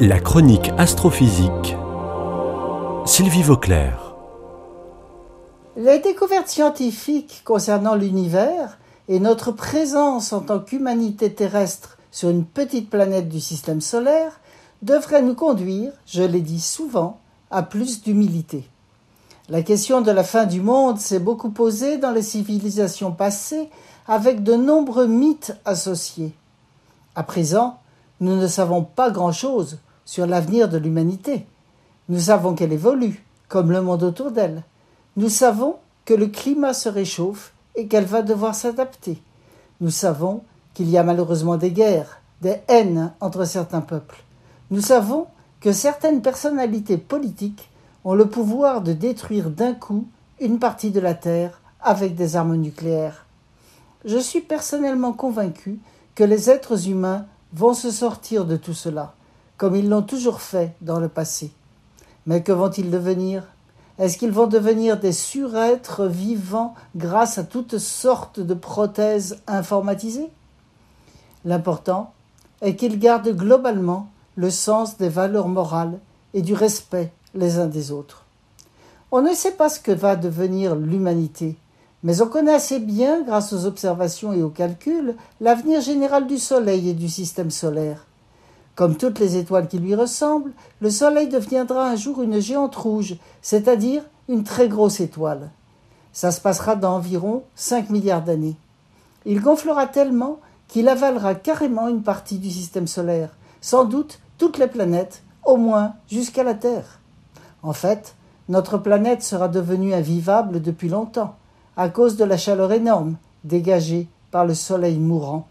La chronique astrophysique. Sylvie Vauclair. Les découvertes scientifiques concernant l'univers et notre présence en tant qu'humanité terrestre sur une petite planète du système solaire devraient nous conduire, je l'ai dit souvent, à plus d'humilité. La question de la fin du monde s'est beaucoup posée dans les civilisations passées avec de nombreux mythes associés. À présent, nous ne savons pas grand-chose sur l'avenir de l'humanité. Nous savons qu'elle évolue, comme le monde autour d'elle. Nous savons que le climat se réchauffe et qu'elle va devoir s'adapter. Nous savons qu'il y a malheureusement des guerres, des haines entre certains peuples. Nous savons que certaines personnalités politiques ont le pouvoir de détruire d'un coup une partie de la Terre avec des armes nucléaires. Je suis personnellement convaincu que les êtres humains vont se sortir de tout cela, comme ils l'ont toujours fait dans le passé. Mais que vont-ils devenir? Est-ce qu'ils vont devenir des surêtres vivants grâce à toutes sortes de prothèses informatisées? L'important est qu'ils gardent globalement le sens des valeurs morales et du respect les uns des autres. On ne sait pas ce que va devenir l'humanité, mais on connaît assez bien, grâce aux observations et aux calculs, l'avenir général du Soleil et du système solaire. Comme toutes les étoiles qui lui ressemblent, le Soleil deviendra un jour une géante rouge, c'est-à-dire une très grosse étoile. Ça se passera dans environ 5 milliards d'années. Il gonflera tellement qu'il avalera carrément une partie du système solaire, sans doute toutes les planètes, au moins jusqu'à la Terre. En fait, notre planète sera devenue invivable depuis longtemps, à cause de la chaleur énorme dégagée par le Soleil mourant.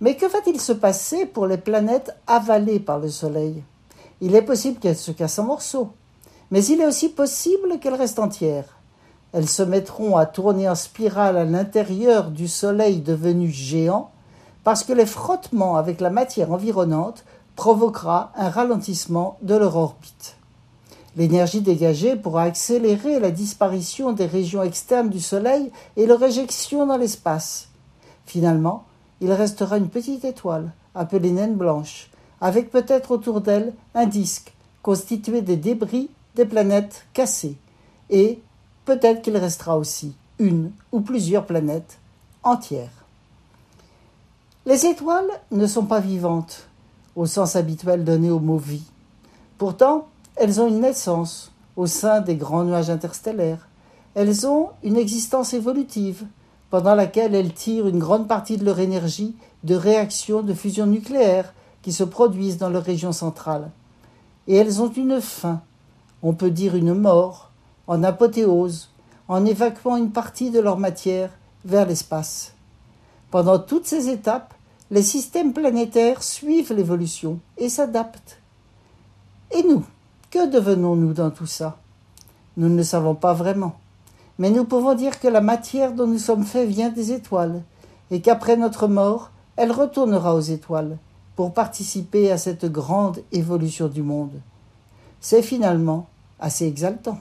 Mais que va-t-il se passer pour les planètes avalées par le Soleil? Il est possible qu'elles se cassent en morceaux, mais il est aussi possible qu'elles restent entières. Elles se mettront à tourner en spirale à l'intérieur du Soleil devenu géant, parce que les frottements avec la matière environnante provoquera un ralentissement de leur orbite. L'énergie dégagée pourra accélérer la disparition des régions externes du Soleil et leur éjection dans l'espace. Finalement, il restera une petite étoile, appelée naine blanche, avec peut-être autour d'elle un disque constitué des débris des planètes cassées, et peut-être qu'il restera aussi une ou plusieurs planètes entières. Les étoiles ne sont pas vivantes, au sens habituel donné au mot vie. Pourtant, elles ont une naissance au sein des grands nuages interstellaires. Elles ont une existence évolutive, pendant laquelle elles tirent une grande partie de leur énergie de réactions de fusion nucléaire qui se produisent dans leur région centrale. Et elles ont une fin, on peut dire une mort, en apothéose, en évacuant une partie de leur matière vers l'espace. Pendant toutes ces étapes, les systèmes planétaires suivent l'évolution et s'adaptent. Et nous que devenons-nous dans tout ça? Nous ne le savons pas vraiment. Mais nous pouvons dire que la matière dont nous sommes faits vient des étoiles, et qu'après notre mort, elle retournera aux étoiles, pour participer à cette grande évolution du monde. C'est finalement assez exaltant.